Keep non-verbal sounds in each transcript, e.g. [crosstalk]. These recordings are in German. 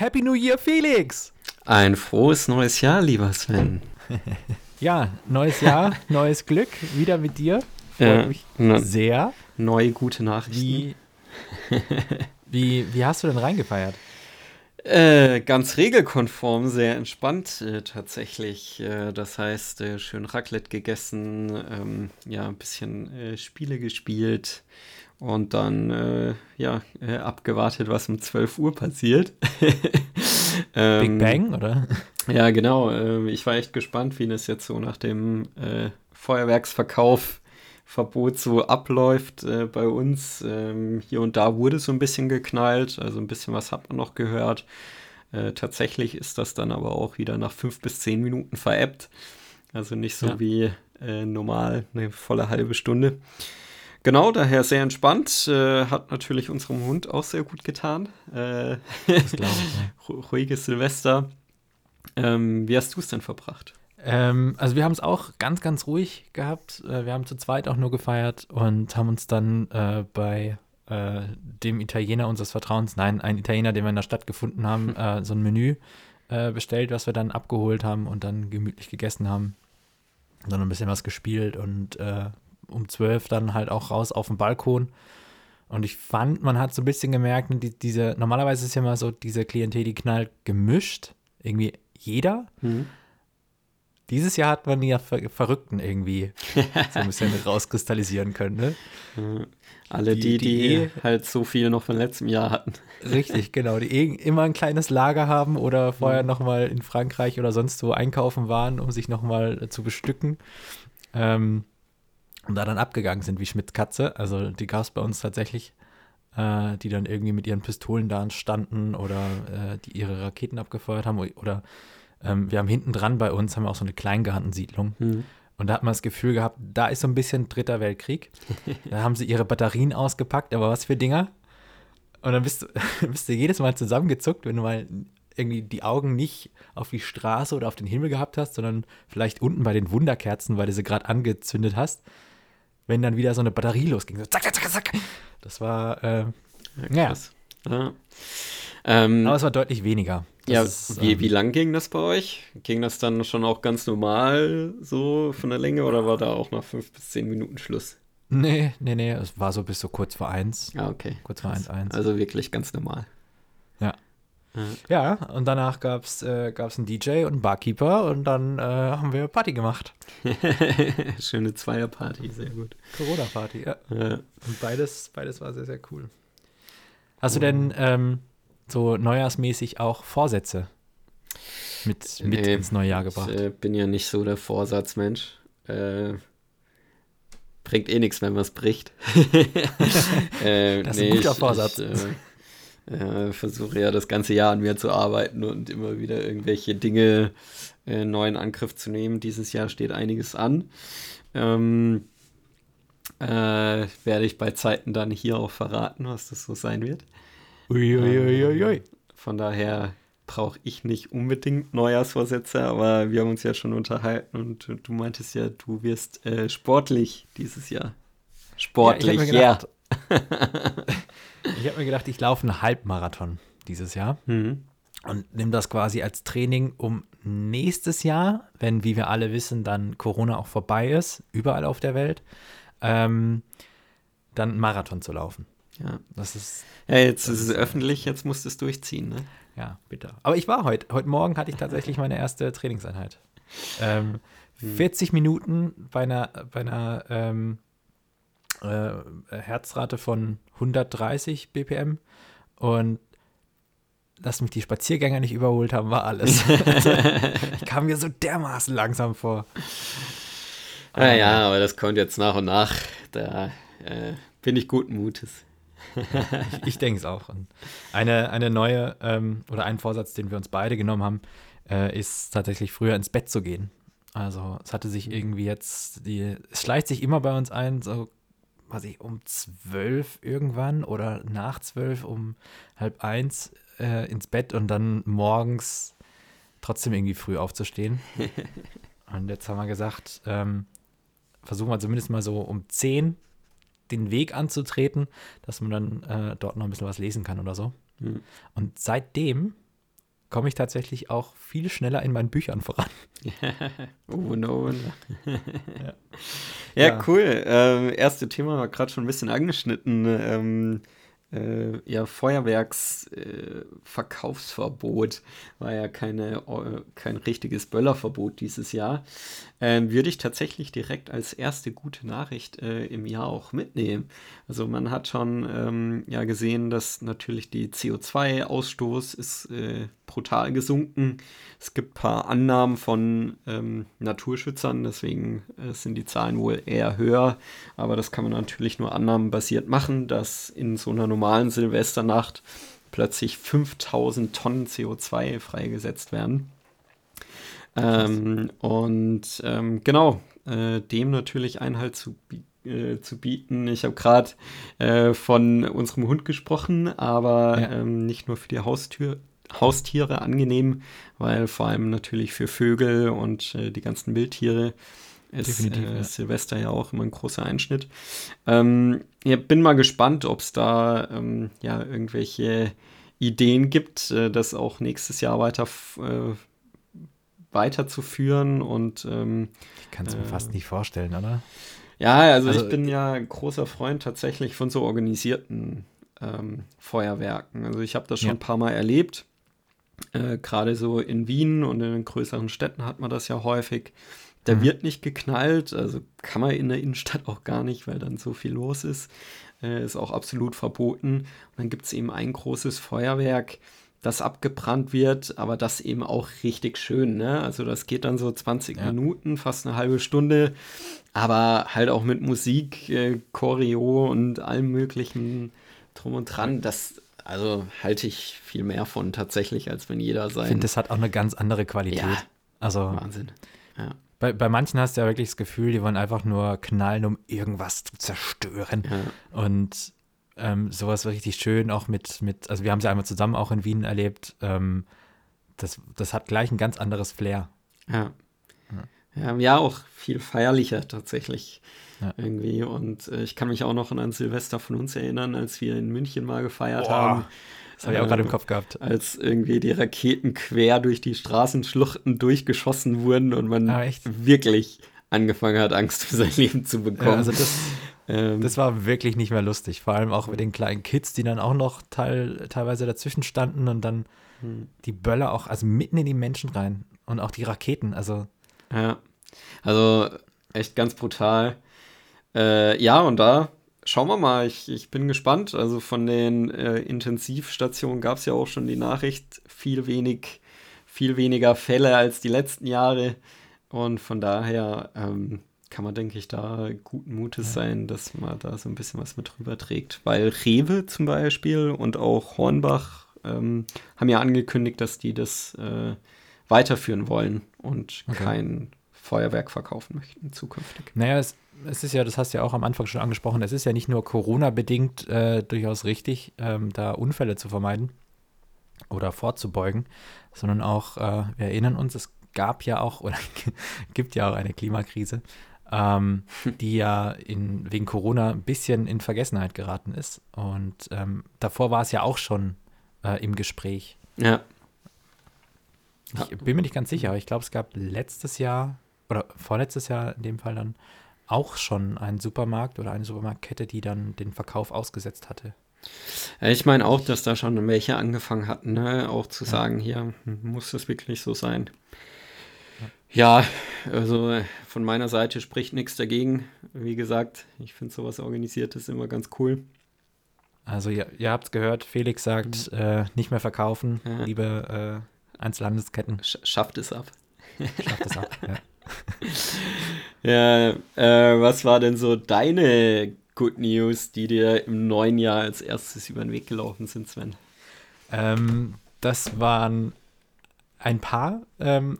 Happy New Year, Felix! Ein frohes neues Jahr, lieber Sven. [laughs] ja, neues Jahr, neues Glück, wieder mit dir. Freut ja, mich sehr. Neue gute Nachrichten. Wie, [laughs] wie, wie hast du denn reingefeiert? Äh, ganz regelkonform, sehr entspannt äh, tatsächlich. Äh, das heißt, äh, schön Raclette gegessen, ähm, ja, ein bisschen äh, Spiele gespielt und dann, äh, ja, abgewartet, was um 12 Uhr passiert. [laughs] ähm, Big Bang, oder? Ja, genau. Ähm, ich war echt gespannt, wie das jetzt so nach dem Feuerwerksverkauf Verbot so abläuft äh, bei uns. Ähm, hier und da wurde so ein bisschen geknallt, also ein bisschen was hat man noch gehört. Äh, tatsächlich ist das dann aber auch wieder nach fünf bis zehn Minuten veräppt. Also nicht so ja. wie äh, normal eine volle halbe Stunde. Genau, daher sehr entspannt. Äh, hat natürlich unserem Hund auch sehr gut getan. Äh, ich, ja. [laughs] Ruhiges Silvester. Ähm, wie hast du es denn verbracht? Ähm, also wir haben es auch ganz, ganz ruhig gehabt. Äh, wir haben zu zweit auch nur gefeiert und haben uns dann äh, bei äh, dem Italiener unseres Vertrauens, nein, ein Italiener, den wir in der Stadt gefunden haben, [laughs] äh, so ein Menü äh, bestellt, was wir dann abgeholt haben und dann gemütlich gegessen haben. Dann ein bisschen was gespielt und äh, um zwölf dann halt auch raus auf den Balkon. Und ich fand, man hat so ein bisschen gemerkt, die, diese, normalerweise ist ja immer so, diese Klientel, die knallt gemischt. Irgendwie jeder. Mhm. Dieses Jahr hat man ja Ver Verrückten irgendwie so ein bisschen [laughs] rauskristallisieren können, ne? Alle die, die, die, eh, halt so viel noch von letztem Jahr hatten. Richtig, genau, die eh immer ein kleines Lager haben oder vorher mhm. nochmal in Frankreich oder sonst wo einkaufen waren, um sich nochmal zu bestücken. Ähm, und da dann abgegangen sind wie Schmidt Katze. Also die gab es bei uns tatsächlich, äh, die dann irgendwie mit ihren Pistolen da standen oder äh, die ihre Raketen abgefeuert haben oder ähm, wir haben hinten dran bei uns, haben wir auch so eine Kleingartensiedlung. Mhm. Und da hat man das Gefühl gehabt, da ist so ein bisschen Dritter Weltkrieg. da haben sie ihre Batterien ausgepackt, aber was für Dinger. Und dann bist du, [laughs] bist du jedes Mal zusammengezuckt, wenn du mal irgendwie die Augen nicht auf die Straße oder auf den Himmel gehabt hast, sondern vielleicht unten bei den Wunderkerzen, weil du sie gerade angezündet hast, wenn dann wieder so eine Batterie losging. So zack, zack, zack, zack. Das war, äh, ja. Ja. Ähm, Aber es war deutlich weniger. Das ja, ist, wie, ähm, wie lang ging das bei euch? Ging das dann schon auch ganz normal so von der Länge oder war da auch nach fünf bis zehn Minuten Schluss? Nee, nee, nee, es war so bis so kurz vor eins. Ah, okay. Kurz vor eins, eins. Also wirklich ganz normal. Ja. Und danach gab es äh, gab's einen DJ und einen Barkeeper und dann äh, haben wir Party gemacht. [laughs] Schöne Zweierparty, sehr gut. Corona-Party, ja. ja. Und beides, beides war sehr, sehr cool. Hast du denn ähm, so neujahrsmäßig auch Vorsätze mit, mit nee, ins neue Jahr gebracht? Ich äh, bin ja nicht so der Vorsatzmensch. Äh, bringt eh nichts, wenn man es bricht. [laughs] äh, das ist nee, ein guter Vorsatz. Ich, äh, versuche ja das ganze Jahr an mir zu arbeiten und immer wieder irgendwelche Dinge äh, neu in Angriff zu nehmen. Dieses Jahr steht einiges an. Ähm, äh, werde ich bei Zeiten dann hier auch verraten, was das so sein wird. Uiuiuiui. Ui, ui. Von daher brauche ich nicht unbedingt Neujahrsvorsätze, aber wir haben uns ja schon unterhalten und du meintest ja, du wirst äh, sportlich dieses Jahr. Sportlich, ja. [laughs] Ich habe mir, gedacht, ich laufe einen Halbmarathon dieses Jahr mhm. und nehme das quasi als Training, um nächstes Jahr, wenn, wie wir alle wissen, dann Corona auch vorbei ist, überall auf der Welt, ähm, dann einen Marathon zu laufen. Ja, das ist. Ja, jetzt ist es öffentlich, jetzt musst du es durchziehen, ne? Ja, bitte. Aber ich war heute, heute Morgen hatte ich tatsächlich meine erste Trainingseinheit. Ähm, hm. 40 Minuten bei einer, bei einer ähm, äh, Herzrate von 130 BPM und dass mich die Spaziergänger nicht überholt haben, war alles. [laughs] also, ich kam mir so dermaßen langsam vor. Naja, aber das kommt jetzt nach und nach. Da äh, bin ich guten Mutes ich, ich denke es auch. Eine, eine neue ähm, oder ein Vorsatz, den wir uns beide genommen haben, äh, ist tatsächlich früher ins Bett zu gehen. Also es hatte sich irgendwie jetzt, die, es schleicht sich immer bei uns ein, so weiß ich, um zwölf irgendwann oder nach zwölf um halb eins äh, ins Bett und dann morgens trotzdem irgendwie früh aufzustehen. [laughs] und jetzt haben wir gesagt, ähm, versuchen wir zumindest mal so um zehn den Weg anzutreten, dass man dann äh, dort noch ein bisschen was lesen kann oder so. Mhm. Und seitdem komme ich tatsächlich auch viel schneller in meinen Büchern voran. [laughs] oh no. [laughs] ja. ja. ja, cool. Ähm, erste Thema war gerade schon ein bisschen angeschnitten. Ähm, äh, ja, Feuerwerksverkaufsverbot äh, war ja keine, äh, kein richtiges Böllerverbot dieses Jahr. Ähm, würde ich tatsächlich direkt als erste gute Nachricht äh, im Jahr auch mitnehmen. Also man hat schon ähm, ja gesehen, dass natürlich die CO2-Ausstoß ist äh, brutal gesunken. Es gibt ein paar Annahmen von ähm, Naturschützern, deswegen äh, sind die Zahlen wohl eher höher. Aber das kann man natürlich nur annahmenbasiert machen, dass in so einer normalen Silvesternacht plötzlich 5000 Tonnen CO2 freigesetzt werden. Ähm, und ähm, genau, äh, dem natürlich Einhalt zu, äh, zu bieten. Ich habe gerade äh, von unserem Hund gesprochen, aber ja. ähm, nicht nur für die Haustür, Haustiere angenehm, weil vor allem natürlich für Vögel und äh, die ganzen Wildtiere ist äh, ja. Silvester ja auch immer ein großer Einschnitt. Ähm, ja, bin mal gespannt, ob es da ähm, ja irgendwelche Ideen gibt, äh, das auch nächstes Jahr weiter äh, weiterzuführen und ähm, ich kann es mir äh, fast nicht vorstellen, oder? Ja, also, also, ich bin ja ein großer Freund tatsächlich von so organisierten ähm, Feuerwerken. Also ich habe das schon ja. ein paar Mal erlebt. Äh, Gerade so in Wien und in den größeren Städten hat man das ja häufig. Da mhm. wird nicht geknallt, also kann man in der Innenstadt auch gar nicht, weil dann so viel los ist. Äh, ist auch absolut verboten. Und dann gibt es eben ein großes Feuerwerk, das abgebrannt wird, aber das eben auch richtig schön. Ne? Also das geht dann so 20 ja. Minuten, fast eine halbe Stunde, aber halt auch mit Musik, äh, Choreo und allem möglichen drum und dran. Das also halte ich viel mehr von tatsächlich, als wenn jeder sein. Ich finde, das hat auch eine ganz andere Qualität. Ja, also Wahnsinn. Ja. Bei, bei manchen hast du ja wirklich das Gefühl, die wollen einfach nur knallen, um irgendwas zu zerstören. Ja. Und ähm, sowas war richtig schön, auch mit, mit, also wir haben es ja einmal zusammen auch in Wien erlebt. Ähm, das, das hat gleich ein ganz anderes Flair. Ja. Ja, ja auch viel feierlicher tatsächlich ja. irgendwie. Und äh, ich kann mich auch noch an ein Silvester von uns erinnern, als wir in München mal gefeiert Boah. haben. Das habe ich auch gerade im Kopf gehabt. Als irgendwie die Raketen quer durch die Straßenschluchten durchgeschossen wurden und man ah, wirklich angefangen hat, Angst für sein Leben zu bekommen. Ja, also das, [laughs] ähm, das war wirklich nicht mehr lustig. Vor allem auch mit den kleinen Kids, die dann auch noch teil, teilweise dazwischen standen und dann hm. die Böller auch, also mitten in die Menschen rein. Und auch die Raketen, also. Ja. Also echt ganz brutal. Äh, ja, und da schauen wir mal. Ich, ich bin gespannt. Also von den äh, Intensivstationen gab es ja auch schon die Nachricht, viel wenig, viel weniger Fälle als die letzten Jahre. Und von daher ähm, kann man, denke ich, da guten Mutes sein, dass man da so ein bisschen was mit drüber trägt. Weil Rewe zum Beispiel und auch Hornbach ähm, haben ja angekündigt, dass die das äh, weiterführen wollen und okay. kein Feuerwerk verkaufen möchten zukünftig. Naja, es, es, ist ja, das hast du ja auch am Anfang schon angesprochen, es ist ja nicht nur Corona-bedingt äh, durchaus richtig, ähm, da Unfälle zu vermeiden oder vorzubeugen, sondern auch, äh, wir erinnern uns, es gab ja auch oder [laughs] gibt ja auch eine Klimakrise ähm, [laughs] die ja in, wegen Corona ein bisschen in Vergessenheit geraten ist. Und ähm, davor war es ja auch schon äh, im Gespräch. Ja. Ich bin mir nicht ganz sicher, aber ich glaube, es gab letztes Jahr oder vorletztes Jahr in dem Fall dann auch schon einen Supermarkt oder eine Supermarktkette, die dann den Verkauf ausgesetzt hatte. Ich meine auch, dass da schon welche angefangen hatten, ne? auch zu ja. sagen, hier muss das wirklich so sein. Ja, also äh, von meiner Seite spricht nichts dagegen. Wie gesagt, ich finde sowas Organisiertes immer ganz cool. Also ihr, ihr habt es gehört, Felix sagt, mhm. äh, nicht mehr verkaufen, ja. liebe äh, Einzelhandelsketten. Sch schafft es ab. Schafft es ab, ja. [laughs] ja äh, was war denn so deine Good News, die dir im neuen Jahr als erstes über den Weg gelaufen sind, Sven? Ähm, das waren ein paar. Ähm,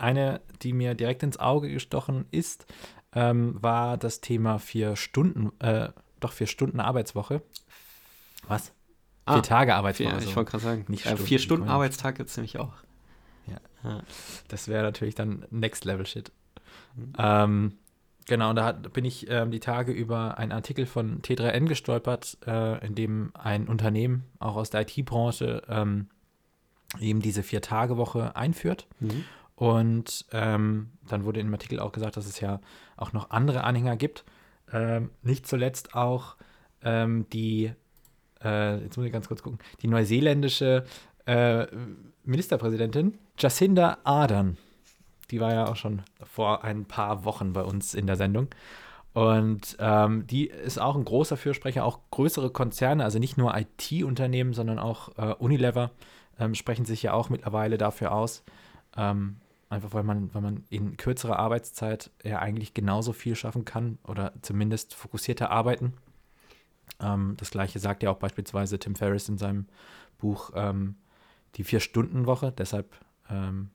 eine, die mir direkt ins Auge gestochen ist, ähm, war das Thema vier Stunden, äh, doch vier Stunden Arbeitswoche. Was? Ah, vier Tage Arbeitswoche. Vier, ich wollte gerade sagen, nicht äh, Stunden, vier Stunden Arbeitstag gibt es nämlich auch. Ja. ja. Das wäre natürlich dann Next Level Shit. Mhm. Ähm, genau, und da hat, bin ich ähm, die Tage über einen Artikel von T3N gestolpert, äh, in dem ein Unternehmen, auch aus der IT-Branche, ähm, eben diese Vier-Tage-Woche einführt. Mhm. Und ähm, dann wurde im Artikel auch gesagt, dass es ja auch noch andere Anhänger gibt. Ähm, nicht zuletzt auch ähm, die, äh, jetzt muss ich ganz kurz gucken, die neuseeländische äh, Ministerpräsidentin Jacinda Ardern. Die war ja auch schon vor ein paar Wochen bei uns in der Sendung. Und ähm, die ist auch ein großer Fürsprecher, auch größere Konzerne, also nicht nur IT-Unternehmen, sondern auch äh, Unilever ähm, sprechen sich ja auch mittlerweile dafür aus. Ähm, einfach weil man, weil man in kürzerer Arbeitszeit ja eigentlich genauso viel schaffen kann oder zumindest fokussierter arbeiten. Ähm, das gleiche sagt ja auch beispielsweise Tim Ferriss in seinem Buch ähm, Die Vier-Stunden-Woche. Deshalb, ähm,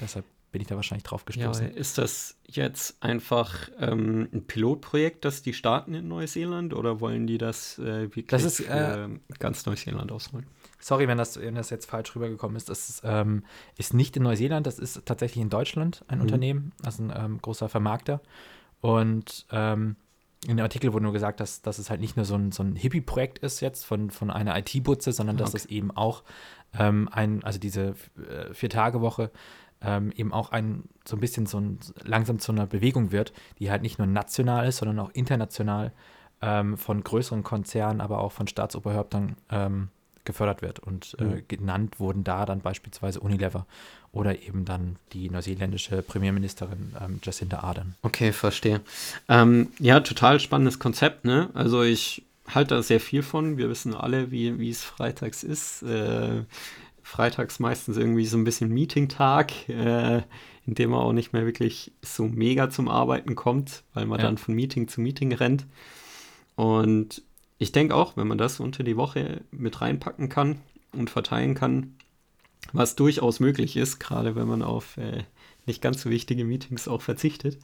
deshalb bin ich da wahrscheinlich drauf gestoßen. Ja, ist das jetzt einfach ähm, ein Pilotprojekt, das die starten in Neuseeland oder wollen die das äh, wirklich das ist, äh, ganz Neuseeland ausrollen? Sorry, wenn das, wenn das jetzt falsch rübergekommen ist. Das ist, ähm, ist nicht in Neuseeland, das ist tatsächlich in Deutschland ein mhm. Unternehmen, also ein ähm, großer Vermarkter. Und ähm, in dem Artikel wurde nur gesagt, dass, dass es halt nicht nur so ein, so ein Hippie-Projekt ist jetzt von, von einer IT-Butze, sondern dass okay. es eben auch ähm, ein, also diese äh, Vier-Tage-Woche ähm, eben auch ein, so ein bisschen so ein, langsam zu einer Bewegung wird, die halt nicht nur national ist, sondern auch international ähm, von größeren Konzernen, aber auch von Staatsoberhäuptern ähm, gefördert wird. Und äh, mhm. genannt wurden da dann beispielsweise Unilever oder eben dann die neuseeländische Premierministerin ähm, Jacinda Ardern. Okay, verstehe. Ähm, ja, total spannendes Konzept, ne? Also ich halte da sehr viel von. Wir wissen alle, wie, wie es freitags ist. Äh, freitags meistens irgendwie so ein bisschen Meeting-Tag, äh, in dem man auch nicht mehr wirklich so mega zum Arbeiten kommt, weil man ja. dann von Meeting zu Meeting rennt. Und ich denke auch, wenn man das unter die Woche mit reinpacken kann und verteilen kann, was durchaus möglich ist, gerade wenn man auf äh, nicht ganz so wichtige Meetings auch verzichtet,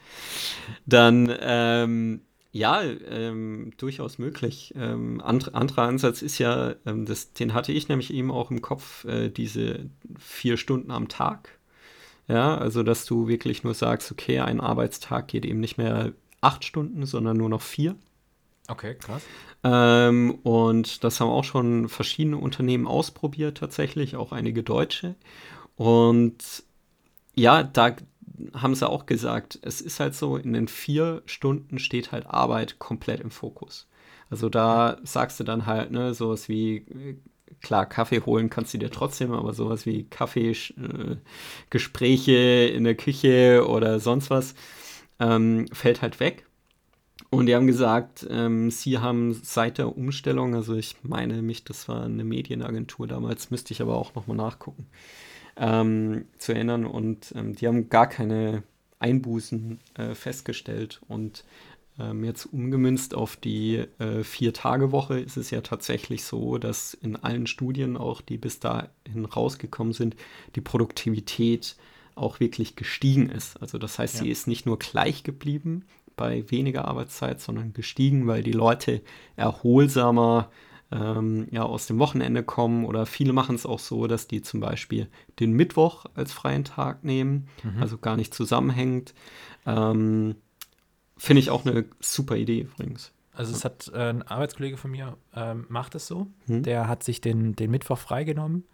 dann ähm, ja, ähm, durchaus möglich. Ähm, and, anderer Ansatz ist ja, ähm, das, den hatte ich nämlich eben auch im Kopf, äh, diese vier Stunden am Tag. Ja, also dass du wirklich nur sagst, okay, ein Arbeitstag geht eben nicht mehr acht Stunden, sondern nur noch vier. Okay, krass. Ähm, und das haben auch schon verschiedene Unternehmen ausprobiert, tatsächlich, auch einige deutsche. Und ja, da, haben sie auch gesagt, es ist halt so, in den vier Stunden steht halt Arbeit komplett im Fokus. Also da sagst du dann halt, ne, sowas wie, klar, Kaffee holen kannst du dir trotzdem, aber sowas wie Kaffeegespräche äh, in der Küche oder sonst was ähm, fällt halt weg. Und die haben gesagt, ähm, sie haben seit der Umstellung, also ich meine mich, das war eine Medienagentur damals, müsste ich aber auch nochmal nachgucken, ähm, zu erinnern. Und ähm, die haben gar keine Einbußen äh, festgestellt. Und ähm, jetzt umgemünzt auf die äh, Vier-Tage-Woche ist es ja tatsächlich so, dass in allen Studien, auch die bis dahin rausgekommen sind, die Produktivität auch wirklich gestiegen ist. Also das heißt, ja. sie ist nicht nur gleich geblieben bei weniger Arbeitszeit, sondern gestiegen, weil die Leute erholsamer ähm, ja, aus dem Wochenende kommen oder viele machen es auch so, dass die zum Beispiel den Mittwoch als freien Tag nehmen, mhm. also gar nicht zusammenhängt. Ähm, Finde ich auch eine super Idee übrigens. Also es hat äh, ein Arbeitskollege von mir, ähm, macht es so. Hm. Der hat sich den, den Mittwoch freigenommen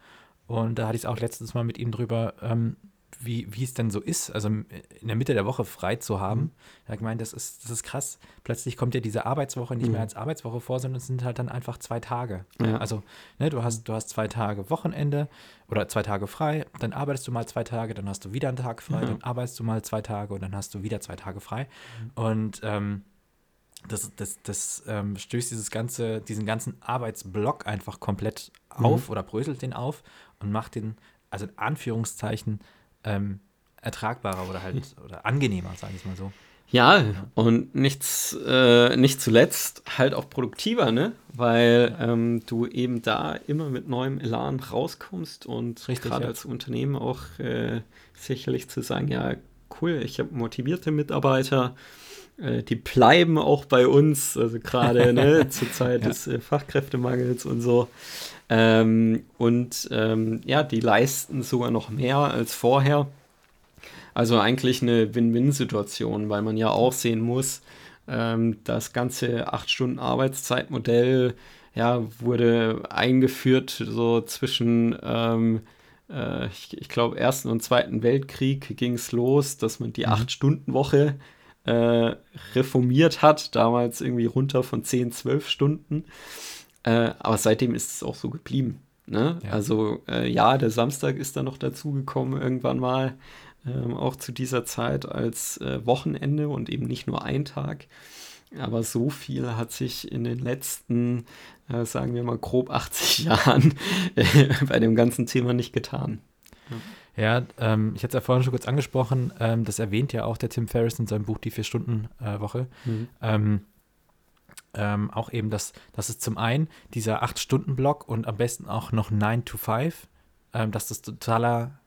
und da hatte ich es auch letztes Mal mit ihm drüber, ähm, wie, wie es denn so ist, also in der Mitte der Woche frei zu haben. Mhm. Hat gemeint, das ist, das ist krass. Plötzlich kommt ja diese Arbeitswoche nicht mhm. mehr als Arbeitswoche vor, sondern es sind halt dann einfach zwei Tage. Ja. Also, ne, du hast, du hast zwei Tage Wochenende oder zwei Tage frei, dann arbeitest du mal zwei Tage, dann hast du wieder einen Tag frei, ja. dann arbeitest du mal zwei Tage und dann hast du wieder zwei Tage frei. Mhm. Und ähm, das, das, das ähm, stößt dieses ganze, diesen ganzen Arbeitsblock einfach komplett auf mhm. oder bröselt den auf und macht den, also in Anführungszeichen, ähm, ertragbarer oder halt oder angenehmer, sage ich mal so. Ja, und nichts, äh, nicht zuletzt halt auch produktiver, ne? Weil ähm, du eben da immer mit neuem Elan rauskommst und gerade ja. als Unternehmen auch äh, sicherlich zu sagen, ja, cool, ich habe motivierte Mitarbeiter, äh, die bleiben auch bei uns, also gerade ne, [laughs] zur Zeit ja. des äh, Fachkräftemangels und so. Ähm, und ähm, ja, die leisten sogar noch mehr als vorher. Also eigentlich eine Win-Win-Situation, weil man ja auch sehen muss, ähm, das ganze 8-Stunden-Arbeitszeitmodell ja, wurde eingeführt so zwischen ähm, äh, ich, ich glaube, Ersten und Zweiten Weltkrieg ging es los, dass man die mhm. Acht-Stunden-Woche äh, reformiert hat, damals irgendwie runter von 10, 12 Stunden. Äh, aber seitdem ist es auch so geblieben. Ne? Ja. Also äh, ja, der Samstag ist dann noch dazugekommen irgendwann mal, ähm, auch zu dieser Zeit als äh, Wochenende und eben nicht nur ein Tag. Aber so viel hat sich in den letzten, äh, sagen wir mal, grob 80 [laughs] Jahren äh, bei dem ganzen Thema nicht getan. Ja, ähm, ich hatte es ja vorhin schon kurz angesprochen, ähm, das erwähnt ja auch der Tim Ferriss in seinem Buch Die Vier-Stunden-Woche. Mhm. Ähm, auch eben, dass, dass es zum einen dieser Acht-Stunden-Block und am besten auch noch 9 to 5, ähm, dass das totaler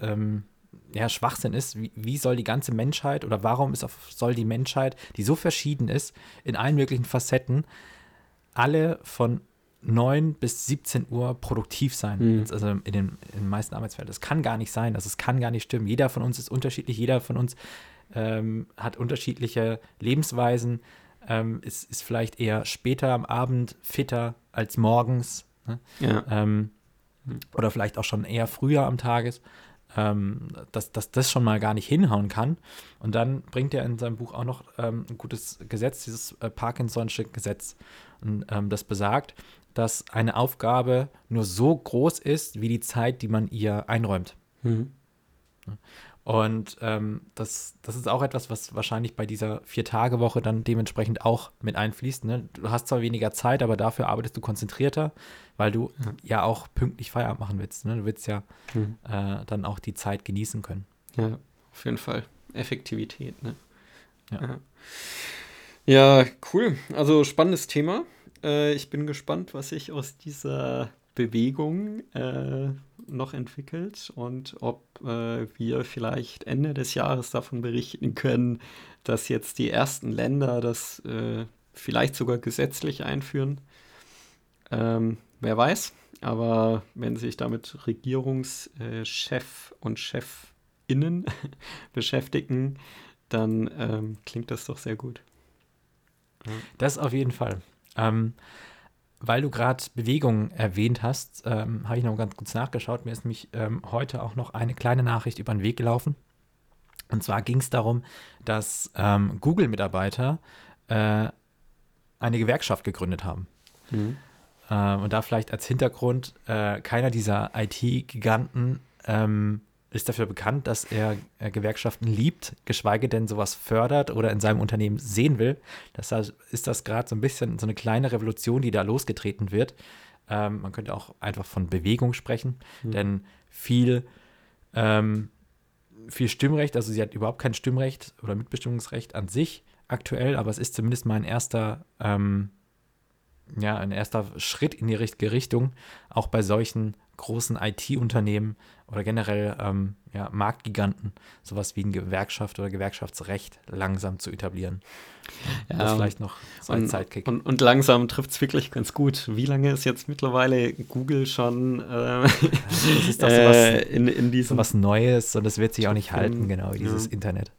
ähm, ja, Schwachsinn ist. Wie, wie, soll die ganze Menschheit oder warum ist auf, soll die Menschheit, die so verschieden ist, in allen möglichen Facetten, alle von 9 bis 17 Uhr produktiv sein. Mhm. Also in den, in den meisten Arbeitsfeldern. Das kann gar nicht sein. Das also kann gar nicht stimmen. Jeder von uns ist unterschiedlich. Jeder von uns ähm, hat unterschiedliche Lebensweisen. Ähm, ist, ist vielleicht eher später am Abend fitter als morgens. Ne? Ja. Ähm, oder vielleicht auch schon eher früher am Tages ähm, dass, dass das schon mal gar nicht hinhauen kann. Und dann bringt er in seinem Buch auch noch ähm, ein gutes Gesetz, dieses äh, Parkinson'sche Gesetz. Und ähm, das besagt, dass eine Aufgabe nur so groß ist, wie die Zeit, die man ihr einräumt. Mhm. Und ähm, das, das ist auch etwas, was wahrscheinlich bei dieser Vier-Tage-Woche dann dementsprechend auch mit einfließt. Ne? Du hast zwar weniger Zeit, aber dafür arbeitest du konzentrierter, weil du ja, ja auch pünktlich Feierabend machen willst. Ne? Du willst ja mhm. äh, dann auch die Zeit genießen können. Ja, auf jeden Fall. Effektivität. Ne? Ja. ja. cool. Also spannendes Thema. Äh, ich bin gespannt, was sich aus dieser Bewegung äh, noch entwickelt und ob äh, wir vielleicht Ende des Jahres davon berichten können, dass jetzt die ersten Länder das äh, vielleicht sogar gesetzlich einführen. Ähm, wer weiß, aber wenn sich damit Regierungschef und Chefinnen [laughs] beschäftigen, dann ähm, klingt das doch sehr gut. Das auf jeden Fall. Ähm, weil du gerade Bewegung erwähnt hast, ähm, habe ich noch ganz kurz nachgeschaut. Mir ist nämlich ähm, heute auch noch eine kleine Nachricht über den Weg gelaufen. Und zwar ging es darum, dass ähm, Google-Mitarbeiter äh, eine Gewerkschaft gegründet haben. Mhm. Ähm, und da vielleicht als Hintergrund, äh, keiner dieser IT-Giganten ähm, ist dafür bekannt, dass er äh, Gewerkschaften liebt, geschweige denn sowas fördert oder in seinem Unternehmen sehen will. Deshalb ist das gerade so ein bisschen so eine kleine Revolution, die da losgetreten wird. Ähm, man könnte auch einfach von Bewegung sprechen, mhm. denn viel, ähm, viel Stimmrecht, also sie hat überhaupt kein Stimmrecht oder Mitbestimmungsrecht an sich aktuell, aber es ist zumindest mal ein erster, ähm, ja, ein erster Schritt in die richtige Richtung, auch bei solchen großen IT-Unternehmen oder generell ähm, ja, Marktgiganten sowas wie eine Gewerkschaft oder Gewerkschaftsrecht langsam zu etablieren. Ja, das vielleicht noch so ein Zeitkick. Und, und langsam trifft es wirklich ganz gut. Wie lange ist jetzt mittlerweile Google schon äh, das ist doch sowas, [laughs] äh, in, in diesem was Neues und das wird sich auch nicht halten, genau, dieses ja. Internet.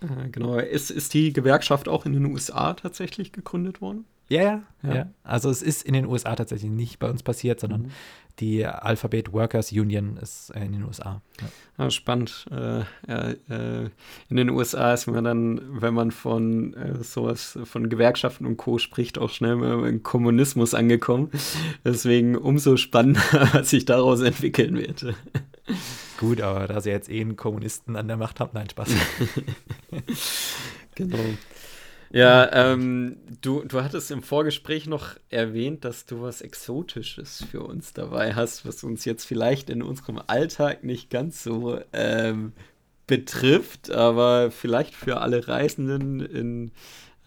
Äh, genau. Ist, ist die Gewerkschaft auch in den USA tatsächlich gegründet worden? Ja, ja, ja, ja. Also es ist in den USA tatsächlich nicht bei uns passiert, sondern mhm. die Alphabet Workers Union ist in den USA. Ja. Ah, spannend. Äh, äh, in den USA ist man dann, wenn man von äh, sowas, von Gewerkschaften und Co. spricht, auch schnell im Kommunismus angekommen. Deswegen umso spannender, [laughs] was sich daraus entwickeln wird. Gut, aber da sie jetzt eh einen Kommunisten an der Macht haben, nein, Spaß. [laughs] genau. Ja, ähm, du, du hattest im Vorgespräch noch erwähnt, dass du was Exotisches für uns dabei hast, was uns jetzt vielleicht in unserem Alltag nicht ganz so ähm, betrifft, aber vielleicht für alle Reisenden in,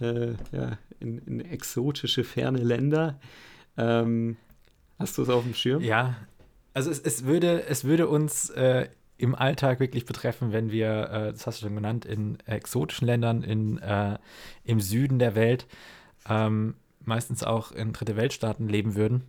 äh, ja, in, in, exotische, ferne Länder. Ähm, hast du es auf dem Schirm? Ja, also es, es, würde, es würde uns äh, im Alltag wirklich betreffen, wenn wir, äh, das hast du schon genannt, in exotischen Ländern, in, äh, im Süden der Welt, ähm, meistens auch in dritte Weltstaaten leben würden,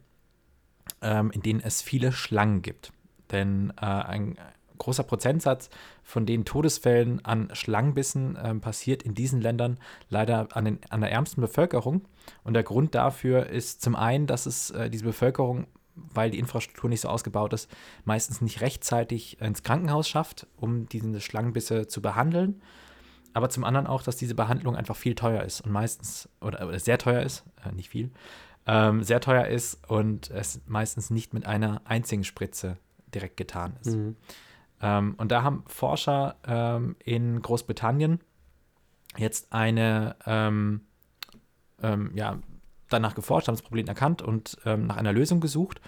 ähm, in denen es viele Schlangen gibt. Denn äh, ein großer Prozentsatz von den Todesfällen an Schlangenbissen äh, passiert in diesen Ländern leider an, den, an der ärmsten Bevölkerung. Und der Grund dafür ist zum einen, dass es äh, diese Bevölkerung weil die Infrastruktur nicht so ausgebaut ist, meistens nicht rechtzeitig ins Krankenhaus schafft, um diese Schlangenbisse zu behandeln. Aber zum anderen auch, dass diese Behandlung einfach viel teuer ist und meistens, oder, oder sehr teuer ist, äh, nicht viel, ähm, sehr teuer ist und es meistens nicht mit einer einzigen Spritze direkt getan ist. Mhm. Ähm, und da haben Forscher ähm, in Großbritannien jetzt eine, ähm, ähm, ja, danach geforscht, haben das Problem erkannt und ähm, nach einer Lösung gesucht.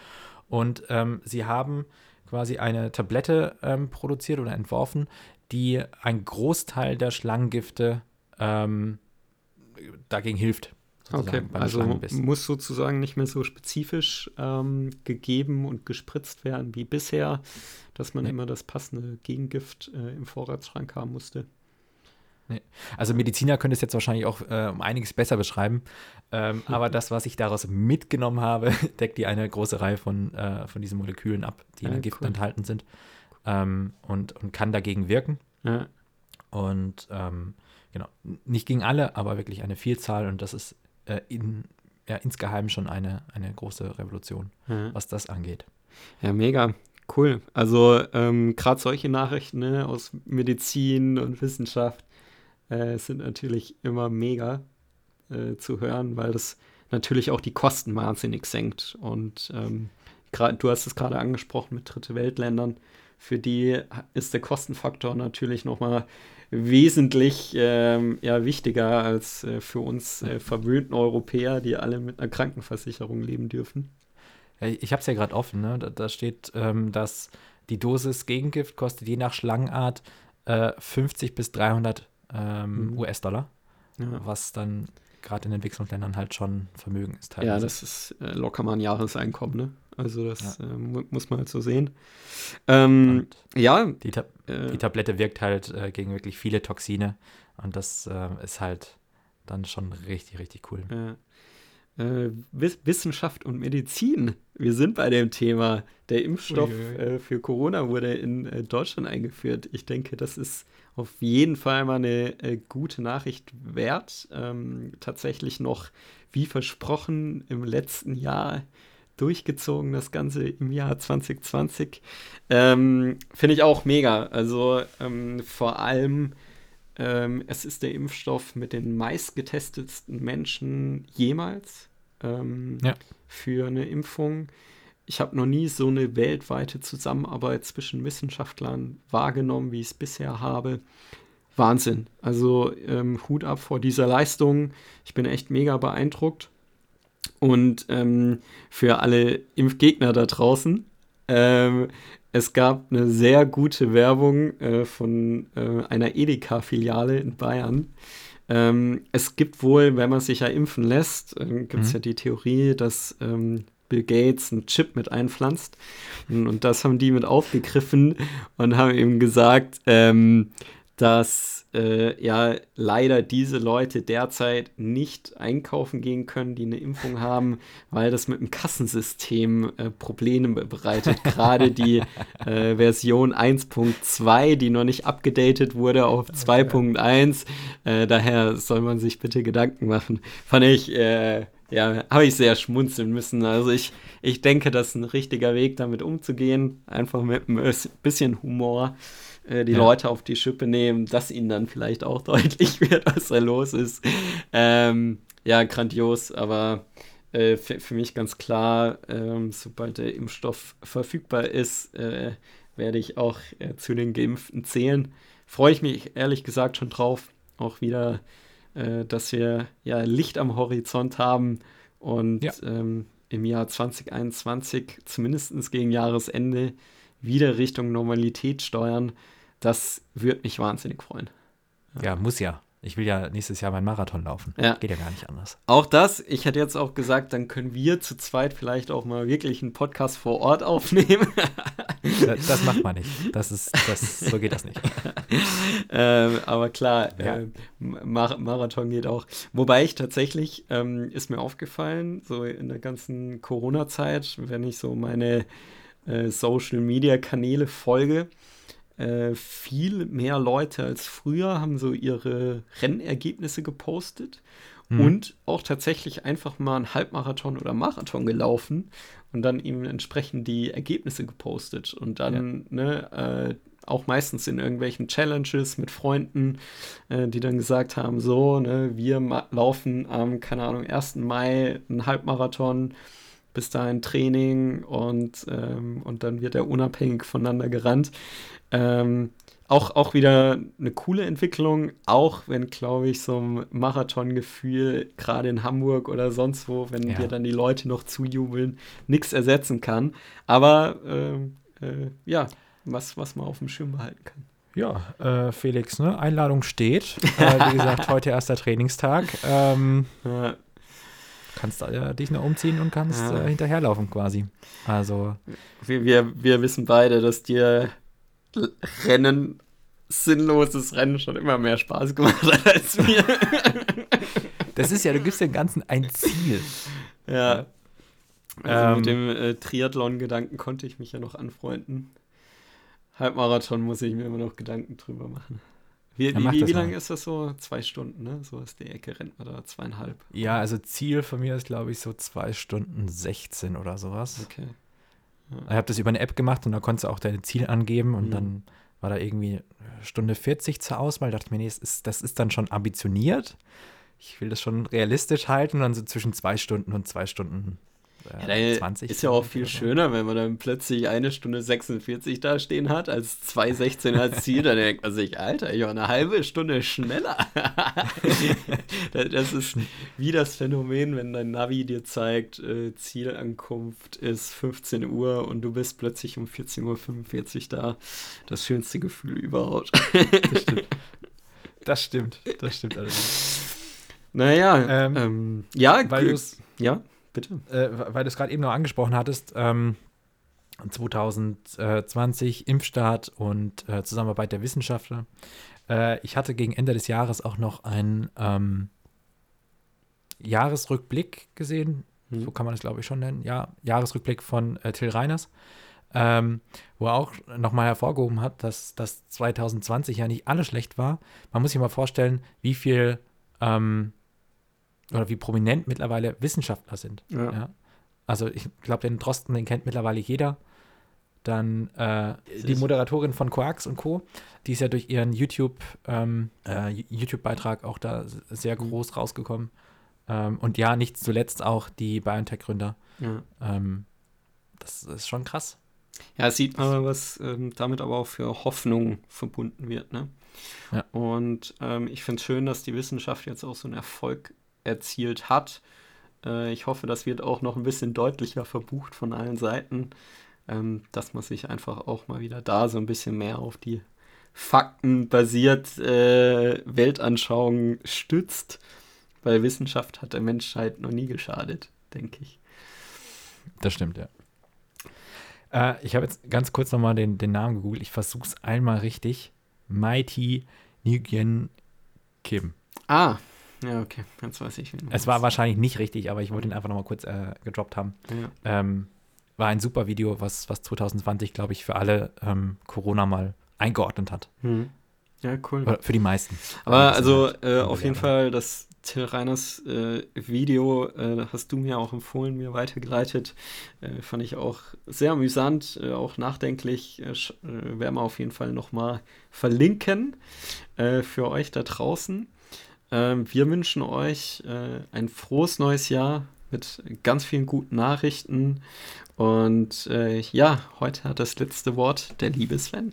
Und sie haben quasi eine Tablette produziert oder entworfen, die einen Großteil der Schlangengifte dagegen hilft. Okay, also muss sozusagen nicht mehr so spezifisch ähm, gegeben und gespritzt werden wie bisher, dass man nee. immer das passende Gegengift äh, im Vorratsschrank haben musste. Nee. Also Mediziner können es jetzt wahrscheinlich auch äh, um einiges besser beschreiben, ähm, [laughs] aber das, was ich daraus mitgenommen habe, [laughs] deckt die eine große Reihe von, äh, von diesen Molekülen ab, die ja, in Gift cool. enthalten sind ähm, und, und kann dagegen wirken. Ja. Und ähm, genau, nicht gegen alle, aber wirklich eine Vielzahl und das ist äh, in, ja, insgeheim schon eine, eine große Revolution, ja. was das angeht. Ja, mega. Cool. Also ähm, gerade solche Nachrichten ne, aus Medizin und Wissenschaft äh, sind natürlich immer mega äh, zu hören, weil das natürlich auch die Kosten wahnsinnig senkt. Und ähm, grad, du hast es gerade angesprochen mit Dritte Weltländern. Für die ist der Kostenfaktor natürlich nochmal wesentlich ähm, ja, wichtiger als äh, für uns äh, verwöhnten Europäer, die alle mit einer Krankenversicherung leben dürfen. Ich habe es ja gerade offen, ne? da, da steht, ähm, dass die Dosis Gegengift kostet je nach Schlangenart äh, 50 bis 300 ähm, mhm. US-Dollar, ja. was dann gerade in Entwicklungsländern halt schon Vermögen ist. Teilweise. Ja, das ist äh, locker mal ein Jahreseinkommen, ne? Also das ja. äh, muss man halt so sehen. Ähm, ja. Die, Ta äh, die, Tablette wirkt halt äh, gegen wirklich viele Toxine und das äh, ist halt dann schon richtig, richtig cool. Äh, Wissenschaft und Medizin. Wir sind bei dem Thema. Der Impfstoff äh, für Corona wurde in Deutschland eingeführt. Ich denke, das ist auf jeden Fall mal eine gute Nachricht wert. Ähm, tatsächlich noch, wie versprochen, im letzten Jahr durchgezogen, das Ganze im Jahr 2020. Ähm, Finde ich auch mega. Also ähm, vor allem, ähm, es ist der Impfstoff mit den meistgetestetsten Menschen jemals ähm, ja. für eine Impfung. Ich habe noch nie so eine weltweite Zusammenarbeit zwischen Wissenschaftlern wahrgenommen, wie ich es bisher habe. Wahnsinn. Also ähm, Hut ab vor dieser Leistung. Ich bin echt mega beeindruckt. Und ähm, für alle Impfgegner da draußen, ähm, es gab eine sehr gute Werbung äh, von äh, einer Edeka-Filiale in Bayern. Ähm, es gibt wohl, wenn man sich ja impfen lässt, äh, gibt es mhm. ja die Theorie, dass ähm, Bill Gates einen Chip mit einpflanzt. Und, und, das haben die mit aufgegriffen und haben eben gesagt, ähm, dass äh, ja leider diese Leute derzeit nicht einkaufen gehen können, die eine Impfung [laughs] haben, weil das mit dem Kassensystem äh, Probleme bereitet. Gerade die [laughs] äh, Version 1.2, die noch nicht abgedatet wurde auf 2.1. Äh, daher soll man sich bitte Gedanken machen. Fand ich äh, ja, habe ich sehr schmunzeln müssen. Also ich, ich denke, das ist ein richtiger Weg, damit umzugehen. Einfach mit ein bisschen Humor. Äh, die ja. Leute auf die Schippe nehmen, dass ihnen dann vielleicht auch [laughs] deutlich wird, was da los ist. Ähm, ja, grandios, aber äh, für, mich ganz klar, ähm, sobald der Impfstoff verfügbar ist, äh, werde ich auch äh, zu den Geimpften zählen. Freue ich mich ehrlich gesagt schon drauf, auch wieder, äh, dass wir ja Licht am Horizont haben und ja. ähm, im Jahr 2021, zumindest gegen Jahresende, wieder Richtung Normalität steuern. Das würde mich wahnsinnig freuen. Ja. ja, muss ja. Ich will ja nächstes Jahr meinen Marathon laufen. Ja. Geht ja gar nicht anders. Auch das, ich hätte jetzt auch gesagt, dann können wir zu zweit vielleicht auch mal wirklich einen Podcast vor Ort aufnehmen. [laughs] das, das macht man nicht. Das ist, das, so geht das nicht. [laughs] ähm, aber klar, ja. äh, Mar Marathon geht auch. Wobei ich tatsächlich, ähm, ist mir aufgefallen, so in der ganzen Corona-Zeit, wenn ich so meine äh, Social-Media-Kanäle folge, äh, viel mehr Leute als früher haben so ihre Rennergebnisse gepostet mhm. und auch tatsächlich einfach mal einen Halbmarathon oder Marathon gelaufen und dann eben entsprechend die Ergebnisse gepostet und dann ja. ne, äh, auch meistens in irgendwelchen Challenges mit Freunden, äh, die dann gesagt haben, so, ne, wir laufen am, keine Ahnung, 1. Mai einen Halbmarathon, bis dahin Training und, ähm, und dann wird er unabhängig voneinander gerannt. Ähm, auch, auch wieder eine coole Entwicklung, auch wenn, glaube ich, so ein Marathongefühl, gerade in Hamburg oder sonst wo, wenn ja. dir dann die Leute noch zujubeln, nichts ersetzen kann. Aber ähm, äh, ja, was, was man auf dem Schirm behalten kann. Ja, äh, Felix, ne? Einladung steht. [laughs] äh, wie gesagt, heute erster Trainingstag. Ähm, ja. Kannst äh, dich noch umziehen und kannst ja. Äh, hinterherlaufen quasi. Also. Wir, wir, wir wissen beide, dass dir Rennen, sinnloses Rennen schon immer mehr Spaß gemacht hat als mir. das ist ja, du gibst dem Ganzen ein Ziel. Ja. Also ähm, mit dem äh, Triathlon-Gedanken konnte ich mich ja noch anfreunden. Halbmarathon muss ich mir immer noch Gedanken drüber machen. Wie, wie, wie, wie lange ist das so? Zwei Stunden, ne? So ist die Ecke, rennt man da zweieinhalb. Ja, also Ziel von mir ist, glaube ich, so zwei Stunden 16 oder sowas. Okay. Ja. Ich habe das über eine App gemacht und da konntest du auch deine Ziel angeben und mhm. dann war da irgendwie Stunde 40 zur Auswahl. Da dachte ich mir, nee, das ist, das ist dann schon ambitioniert. Ich will das schon realistisch halten, dann so zwischen zwei Stunden und zwei Stunden äh, ja, 20. Ist ja auch viel schöner, wenn man dann plötzlich eine Stunde 46 da stehen hat, als 2,16 als Ziel. dann denkt man sich, Alter, ich war eine halbe Stunde schneller. [laughs] das ist wie das Phänomen, wenn dein Navi dir zeigt, äh, Zielankunft ist 15 Uhr und du bist plötzlich um 14.45 Uhr da. Das schönste Gefühl überhaupt. das stimmt. Das stimmt. Das stimmt allerdings. Naja, ähm, ähm, ja, weil ja. Bitte. Äh, weil du es gerade eben noch angesprochen hattest, ähm, 2020 Impfstart und äh, Zusammenarbeit der Wissenschaftler. Äh, ich hatte gegen Ende des Jahres auch noch einen ähm, Jahresrückblick gesehen, hm. so kann man es glaube ich schon nennen, ja, Jahresrückblick von äh, Till Reiners, ähm, wo er auch nochmal hervorgehoben hat, dass, dass 2020 ja nicht alles schlecht war. Man muss sich mal vorstellen, wie viel ähm, oder wie prominent mittlerweile Wissenschaftler sind. Ja. ja? Also ich glaube, den Drosten, den kennt mittlerweile jeder. Dann äh, die Moderatorin von Quarks und Co., die ist ja durch ihren YouTube, ähm, äh, YouTube-Beitrag auch da sehr mhm. groß rausgekommen. Ähm, und ja, nicht zuletzt auch die BioNTech-Gründer. Ja. Ähm, das ist schon krass. Ja, sieht man, was ähm, damit aber auch für Hoffnung verbunden wird. Ne? Ja. Und ähm, ich finde es schön, dass die Wissenschaft jetzt auch so einen Erfolg erzielt hat. Äh, ich hoffe, das wird auch noch ein bisschen deutlicher verbucht von allen Seiten, ähm, dass man sich einfach auch mal wieder da so ein bisschen mehr auf die faktenbasiert äh, Weltanschauung stützt, weil Wissenschaft hat der Menschheit noch nie geschadet, denke ich. Das stimmt, ja. Äh, ich habe jetzt ganz kurz nochmal den, den Namen gegoogelt. Ich versuche es einmal richtig. Mighty Nguyen Kim. Ah, ja, okay, jetzt weiß ich. Es war wahrscheinlich nicht richtig, aber ich wollte ihn einfach nochmal kurz äh, gedroppt haben. Ja. Ähm, war ein super Video, was, was 2020, glaube ich, für alle ähm, Corona mal eingeordnet hat. Hm. Ja, cool. Oder für die meisten. Aber also halt äh, auf jeden Fall das Till Reiners äh, Video äh, hast du mir auch empfohlen, mir weitergeleitet. Äh, fand ich auch sehr amüsant, äh, auch nachdenklich. Werden wir auf jeden Fall nochmal verlinken für euch da draußen. Ähm, wir wünschen euch äh, ein frohes neues Jahr mit ganz vielen guten Nachrichten. Und äh, ja, heute hat das letzte Wort der liebe Sven.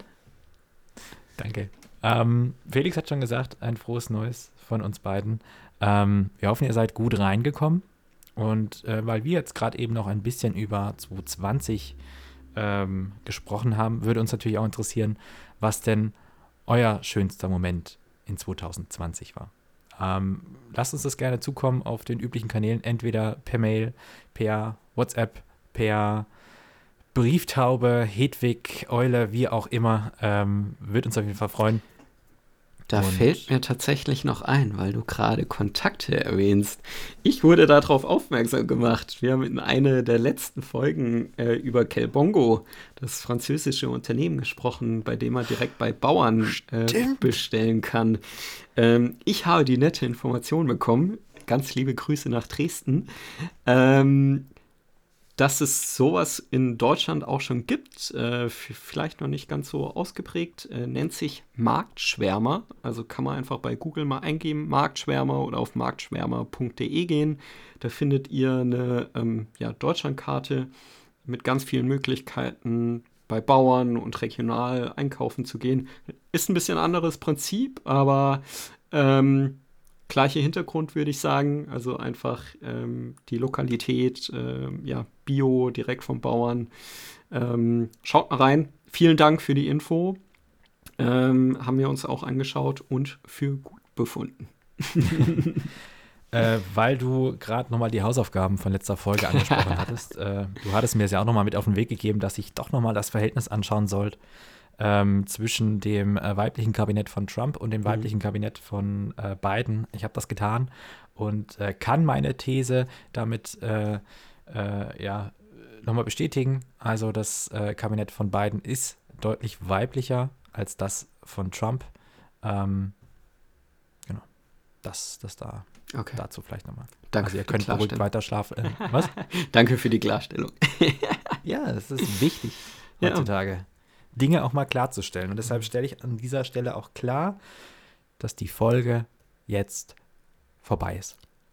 Danke. Ähm, Felix hat schon gesagt, ein frohes Neues von uns beiden. Ähm, wir hoffen, ihr seid gut reingekommen. Und äh, weil wir jetzt gerade eben noch ein bisschen über 2020 ähm, gesprochen haben, würde uns natürlich auch interessieren, was denn euer schönster Moment in 2020 war. Ähm, lasst uns das gerne zukommen auf den üblichen Kanälen, entweder per Mail, per WhatsApp, per Brieftaube, Hedwig, Eule, wie auch immer. Ähm, wird uns auf jeden Fall freuen. Da Und fällt mir tatsächlich noch ein, weil du gerade Kontakte erwähnst. Ich wurde darauf aufmerksam gemacht. Wir haben in einer der letzten Folgen äh, über Kelbongo, das französische Unternehmen, gesprochen, bei dem man direkt bei Bauern äh, bestellen kann. Ähm, ich habe die nette Information bekommen. Ganz liebe Grüße nach Dresden. Ähm, dass es sowas in Deutschland auch schon gibt, äh, vielleicht noch nicht ganz so ausgeprägt, äh, nennt sich Marktschwärmer. Also kann man einfach bei Google mal eingeben, Marktschwärmer oder auf marktschwärmer.de gehen. Da findet ihr eine ähm, ja, Deutschlandkarte mit ganz vielen Möglichkeiten, bei Bauern und regional einkaufen zu gehen. Ist ein bisschen anderes Prinzip, aber ähm, gleiche Hintergrund, würde ich sagen. Also einfach ähm, die Lokalität, äh, ja, Bio, direkt vom Bauern. Ähm, schaut mal rein. Vielen Dank für die Info. Ähm, haben wir uns auch angeschaut und für gut befunden. [laughs] äh, weil du gerade nochmal die Hausaufgaben von letzter Folge angesprochen [laughs] hattest. Äh, du hattest mir es ja auch nochmal mit auf den Weg gegeben, dass ich doch nochmal das Verhältnis anschauen sollte ähm, zwischen dem äh, weiblichen Kabinett von Trump und dem mhm. weiblichen Kabinett von äh, Biden. Ich habe das getan und äh, kann meine These damit äh, äh, ja, nochmal bestätigen. Also das äh, Kabinett von Biden ist deutlich weiblicher als das von Trump. Ähm, genau. Das, das da. Okay. Dazu vielleicht nochmal. Danke also ihr könnt beruhigt weiter schlafen. was? [laughs] Danke für die Klarstellung. [laughs] ja, das ist wichtig heutzutage. Ja. Dinge auch mal klarzustellen. Und deshalb stelle ich an dieser Stelle auch klar, dass die Folge jetzt vorbei ist.